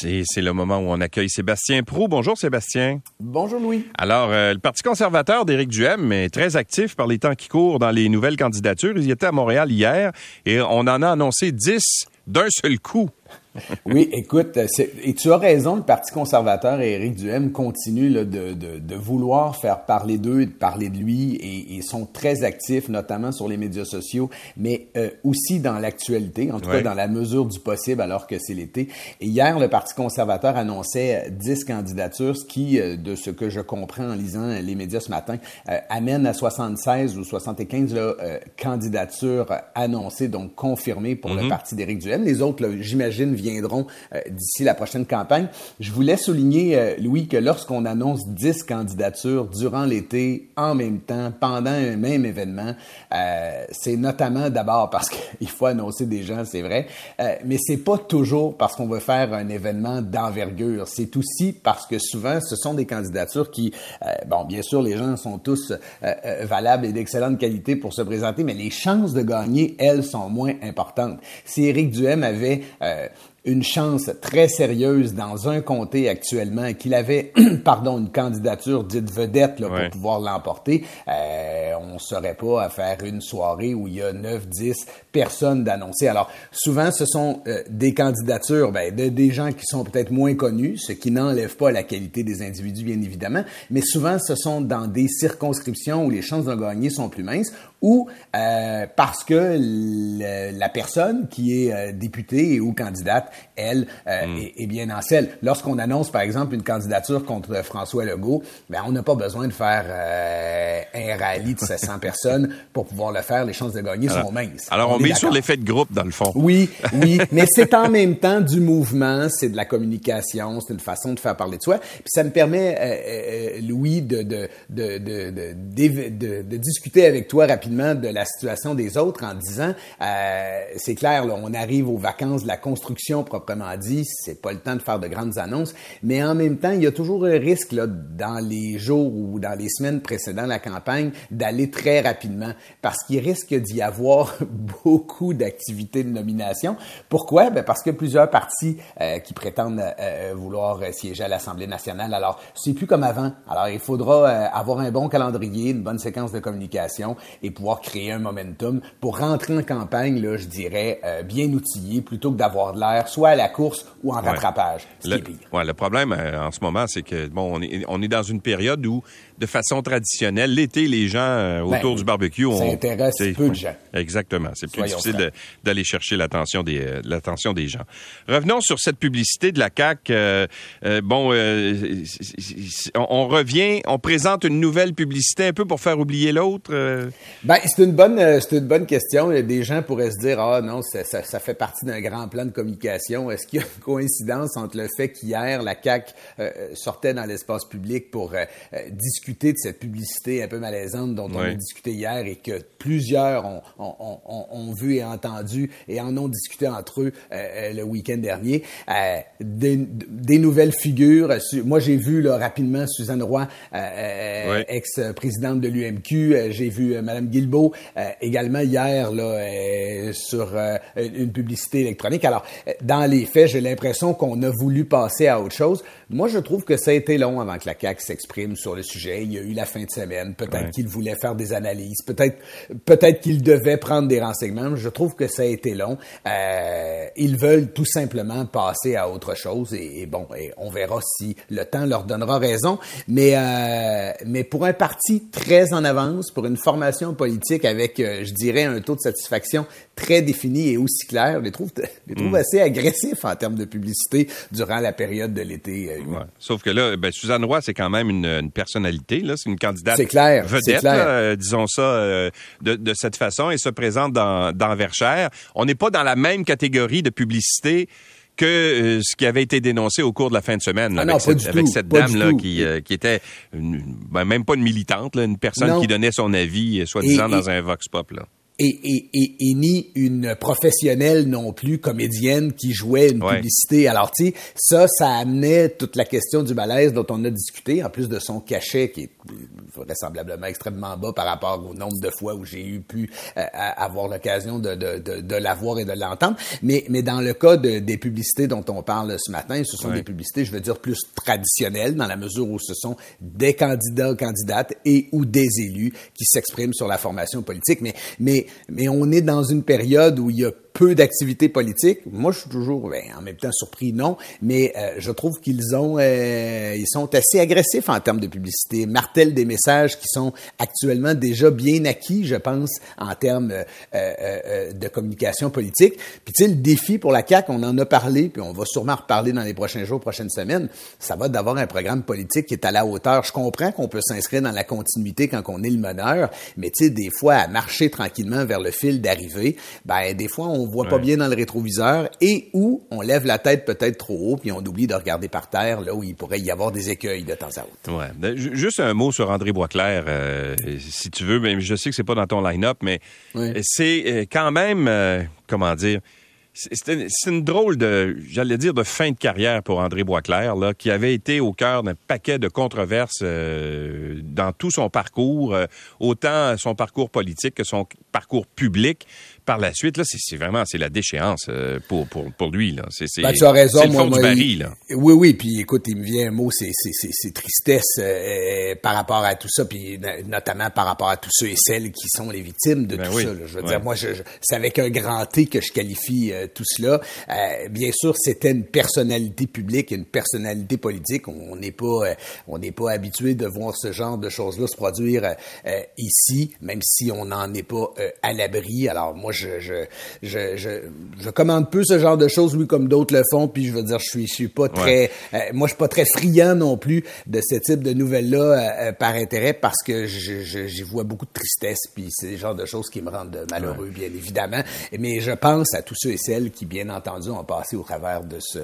C'est le moment où on accueille Sébastien Prou. Bonjour Sébastien. Bonjour Louis. Alors, euh, le Parti conservateur d'Éric Duhem est très actif par les temps qui courent dans les nouvelles candidatures. Il était à Montréal hier et on en a annoncé 10 d'un seul coup. Oui, écoute, et tu as raison, le Parti conservateur et Éric Duhem continuent de, de, de, vouloir faire parler d'eux et de parler de lui et, et, sont très actifs, notamment sur les médias sociaux, mais euh, aussi dans l'actualité, en tout cas dans la mesure du possible alors que c'est l'été. Et hier, le Parti conservateur annonçait 10 candidatures, ce qui, euh, de ce que je comprends en lisant les médias ce matin, euh, amène à 76 ou 75 là, candidatures annoncées, donc confirmées pour le mm-hmm. Parti d'Éric Duhem. Les autres, j'imagine, viennent euh, d'ici la prochaine campagne. Je voulais souligner, euh, Louis, que lorsqu'on annonce 10 candidatures durant l'été, en même temps, pendant un même événement, euh, c'est notamment d'abord parce qu'il faut annoncer des gens, c'est vrai, mais c'est pas toujours parce qu'on veut faire un événement d'envergure. C'est aussi parce que souvent, ce sont des candidatures qui, bon, bien sûr, les gens sont tous valables et d'excellente qualité pour se présenter, mais les chances de gagner, elles, sont moins importantes. Si Éric Duhem avait une chance très sérieuse dans un comté actuellement qu'il avait, pardon, une candidature dite vedette là, pour pouvoir l'emporter, euh, on ne saurait pas à faire une soirée où il y a 9, 10 personnes d'annoncer. Alors, souvent, ce sont euh, des candidatures ben, de, des gens qui sont peut-être moins connus, ce qui n'enlève pas la qualité des individus, bien évidemment, mais souvent, ce sont dans des circonscriptions où les chances de gagner sont plus minces ou euh, parce que la personne qui est euh, députée ou candidate, elle, euh, hmm. est, bien en selle. Lorsqu'on annonce, par exemple, une candidature contre François Legault, ben, on n'a pas besoin de faire un rallye de 700 personnes pour pouvoir le faire. Les chances de gagner sont minces. Alors, on, met sur l'effet de groupe, dans le fond. Oui, oui, mais c'est en même temps du mouvement, c'est de la communication, c'est une façon de faire parler de soi. Puis ça me permet, Louis, de, de, de, de, de discuter avec toi rapidement de la situation des autres en disant, euh, c'est clair, là, on arrive aux vacances de la construction proprement dit, c'est pas le temps de faire de grandes annonces, mais en même temps, il y a toujours un risque là, dans les jours ou dans les semaines précédant la campagne d'aller très rapidement parce qu'il risque d'y avoir beaucoup d'activités de nomination. Pourquoi? Ben parce que plusieurs partis euh, qui prétendent euh, vouloir siéger à l'Assemblée nationale. Alors, c'est plus comme avant. Alors, il faudra avoir un bon calendrier, une bonne séquence de communication et pouvoir créer un momentum pour rentrer en campagne, là, je dirais, euh, bien outillé plutôt que d'avoir de l'air soit à la course ou en rattrapage, ce le, qui est pire. Ouais, le problème euh, en ce moment, c'est que bon, on est, on est dans une période où, de façon traditionnelle, l'été, les gens euh, ben, autour du barbecue, on, ça intéresse peu de gens. Exactement, c'est plus difficile d'aller chercher l'attention des l'attention des gens. Revenons sur cette publicité de la CAC. bon, on, revient, on présente une nouvelle publicité un peu pour faire oublier l'autre. Ben, c'est une bonne, euh, c'est une bonne question. Des gens pourraient se dire, ah non, ça, ça, ça fait partie d'un grand plan de communication. Est-ce qu'il y a une coïncidence entre le fait qu'hier la CAC euh, sortait dans l'espace public pour euh, discuter de cette publicité un peu malaisante dont on a discuté hier et que plusieurs ont, ont, ont, ont, vu et entendu et en ont discuté entre eux le week-end dernier? Des, des, nouvelles figures. Moi, j'ai vu là, rapidement Suzanne Roy, ex-présidente de l'UMQ. j'ai vu Madame Guilbeault euh, également hier là, euh, sur euh, une publicité électronique. Alors, dans les faits, j'ai l'impression qu'on a voulu passer à autre chose. Moi, je trouve que ça a été long avant que la CAQ s'exprime sur le sujet. Il y a eu la fin de semaine. Peut-être qu'il voulait faire des analyses. Peut-être peut-être qu'il devait prendre des renseignements. Je trouve que ça a été long. ils veulent tout simplement passer à autre chose. Et, bon, et on verra si le temps leur donnera raison. Mais, mais pour un parti très en avance, pour une formation politique avec, euh, je dirais, un taux de satisfaction très défini et aussi clair. Je les trouve, les trouve hmm. assez agressifs en termes de publicité durant la période de l'été. Euh, Sauf que là, ben, Suzanne Roy, c'est quand même une, personnalité. Là, c'est une candidate c'est clair, vedette, clair. Euh, disons ça de, de, cette façon, et se présente dans, dans Verchères. On n'est pas dans la même catégorie de publicité que euh, ce qui avait été dénoncé au cours de la fin de semaine ah avec, cette, avec cette dame-là qui, euh, qui était ben, même pas une militante, là, une personne qui donnait son avis, euh, soi-disant, dans un vox pop. Là. et, et, et, ni une professionnelle non plus, comédienne qui jouait une publicité. Alors, tu sais, ça, ça amenait toute la question du malaise dont on a discuté, en plus de son cachet qui est vraisemblablement extrêmement bas par rapport au nombre de fois où j'ai eu pu euh, avoir l'occasion de, de, de, de la voir et de l'entendre. Mais, mais dans le cas de, des publicités dont on parle ce matin, ce sont des publicités, je veux dire, plus traditionnelles, dans la mesure où ce sont des candidats, candidates et ou des élus qui s'expriment sur la formation politique. Mais, mais mais on est dans une période où il y a peu d'activités politiques. Moi, je suis toujours, ben, en même temps, surpris, non, mais euh, je trouve qu'ils ont, euh, ils sont assez agressifs en termes de publicité, martèlent des messages qui sont actuellement déjà bien acquis, je pense, en termes euh, de communication politique. Puis tu sais, le défi pour la CAQ, on en a parlé, puis on va sûrement reparler dans les prochains jours, prochaines semaines, ça va d'avoir un programme politique qui est à la hauteur. Je comprends qu'on peut s'inscrire dans la continuité quand on est le meneur, mais tu sais, des fois, à marcher tranquillement vers le fil d'arrivée, ben des fois, on voit pas bien dans le rétroviseur et où on lève la tête peut-être trop haut puis on oublie de regarder par terre là où il pourrait y avoir des écueils de temps à autre. Ouais. Ben, juste un mot sur André Boisclair, euh, si tu veux, mais je sais que c'est pas dans ton line-up, mais c'est euh, quand même, euh, comment dire, c'est une drôle de, j'allais dire, de fin de carrière pour André Boisclair, là, qui avait été au cœur d'un paquet de controverses dans tout son parcours, autant son parcours politique que son parcours public par la suite, là, c'est vraiment c'est la déchéance euh, pour, pour, pour lui. Là. C'est, ben, tu as raison. le fond du baril, là. Oui, oui. Puis écoute, il me vient un mot, c'est, c'est, tristesse euh, euh, par rapport à tout ça, puis notamment par rapport à tous ceux et celles qui sont les victimes de ben tout ça. Là. Je veux dire, moi, je, c'est avec un grand T que je qualifie tout cela. bien sûr, c'était une personnalité publique, une personnalité politique. On n'est pas, on n'est pas habitué de voir ce genre de choses-là se produire ici, même si on n'en est pas à l'abri. Alors moi, je, je, je, je, je commande peu ce genre de choses, oui, comme d'autres le font, puis je veux dire, je suis, je suis pas très, euh, moi, je suis pas très friand non plus de ce type de nouvelles-là euh, euh, par intérêt, parce que j'y vois beaucoup de tristesse, puis c'est le genre de choses qui me rendent malheureux, bien évidemment. Mais je pense à tous ceux et celles qui, bien entendu, ont passé au travers de ce,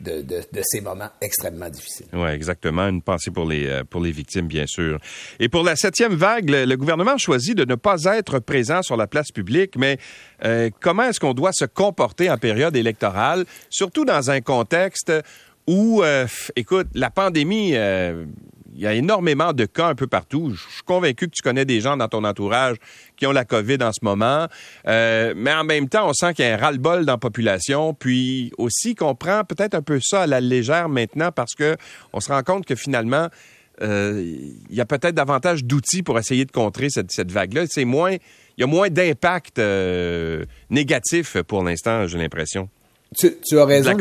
de, de, de ces moments extrêmement difficiles. Oui, exactement. Une pensée pour les, pour les victimes, bien sûr. Et pour la septième vague, le, le gouvernement a choisi de ne pas être présent sur la place publique, mais euh, comment est-ce qu'on doit se comporter en période électorale, surtout dans un contexte où, euh, écoute, la pandémie, euh, il y a énormément de cas un peu partout. Je suis convaincu que tu connais des gens dans ton entourage qui ont la COVID en ce moment. mais en même temps, on sent qu'il y a un ras-le-bol dans la population. Puis aussi qu'on prend peut-être un peu ça à la légère maintenant parce que on se rend compte que finalement, il y a peut-être davantage d'outils pour essayer de contrer cette, cette vague-là. C'est moins y a moins d'impact euh, négatif pour l'instant, j'ai l'impression. Tu, as raison.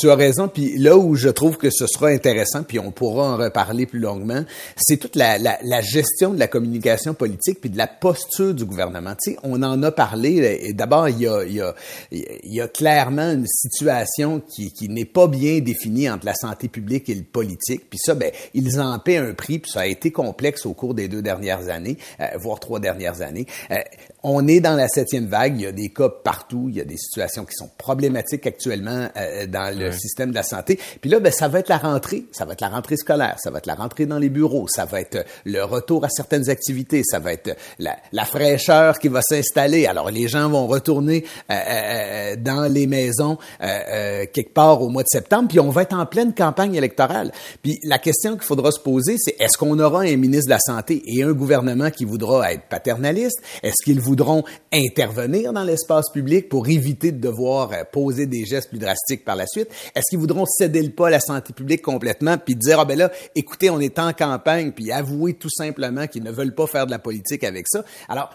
tu, as raison. Puis là où je trouve que ce sera intéressant, puis on pourra en reparler plus longuement, c'est toute la, la, gestion de la communication politique puis de la posture du gouvernement. Tu sais, on en a parlé. Et d'abord, il y a, il y, a, il y a clairement une situation qui, qui n'est pas bien définie entre la santé publique et le politique. Puis ça, ben, ils en paient un prix. Puis ça a été complexe au cours des deux dernières années, euh, voire trois dernières années. Euh, on est dans la septième vague. Il y a des cas partout. Il y a des situations qui sont problématiques actuellement euh, dans le système de la santé. Puis là, ben, ça va être la rentrée. Ça va être la rentrée scolaire. Ça va être la rentrée dans les bureaux. Ça va être le retour à certaines activités. Ça va être la, la fraîcheur qui va s'installer. Alors, les gens vont retourner euh, euh, dans les maisons quelque part au mois de septembre. Puis on va être en pleine campagne électorale. Puis la question qu'il faudra se poser, c'est est-ce qu'on aura un ministre de la Santé et un gouvernement qui voudra être paternaliste? Est-ce qu'il vous voudront intervenir dans l'espace public pour éviter de devoir euh, poser des gestes plus drastiques par la suite? Est-ce qu'ils voudront céder le pas à la santé publique complètement puis dire, ah ben là, écoutez, on est en campagne, puis avouer tout simplement qu'ils ne veulent pas faire de la politique avec ça? Alors,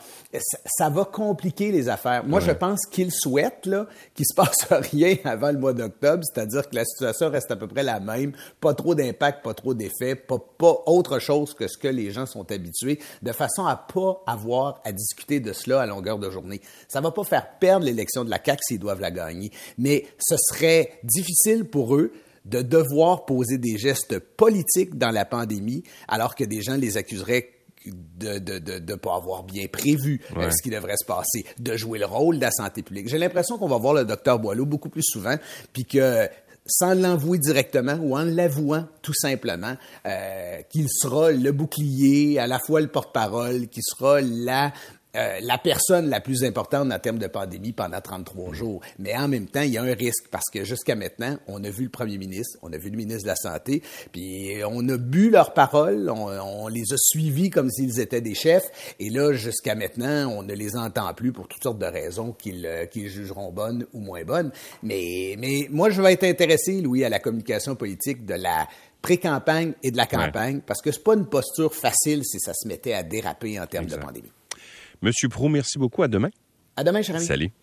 ça, va compliquer les affaires. Moi, je pense qu'ils souhaitent là qu'il se passe rien avant le mois d'octobre, c'est-à-dire que la situation reste à peu près la même, pas trop d'impact, pas trop d'effets, pas, pas autre chose que ce que les gens sont habitués, de façon à pas avoir à discuter de cela à longueur de journée. Ça va pas faire perdre l'élection de la CAQ s'ils doivent la gagner, mais ce serait difficile pour eux de devoir poser des gestes politiques dans la pandémie alors que des gens les accuseraient de de, de, de pas avoir bien prévu euh, ce qui devrait se passer, de jouer le rôle de la santé publique. J'ai l'impression qu'on va voir le docteur Boileau beaucoup plus souvent, puis que sans l'envouer directement ou en l'avouant tout simplement, euh, qu'il sera le bouclier, à la fois le porte-parole, qui sera la euh, la personne la plus importante en termes de pandémie pendant 33 jours. Mais en même temps, il y a un risque parce que jusqu'à maintenant, on a vu le premier ministre, on a vu le ministre de la Santé, puis on a bu leurs paroles, on, les a suivis comme s'ils étaient des chefs, et là, jusqu'à maintenant, on ne les entend plus pour toutes sortes de raisons qu'ils euh, jugeront bonnes ou moins bonnes. Mais, mais moi, je vais être intéressé, Louis, à la communication politique de la pré-campagne et de la campagne, parce que c'est pas une posture facile si ça se mettait à déraper en termes de pandémie. Monsieur Pro, merci beaucoup. À demain. À demain, cher ami. Salut.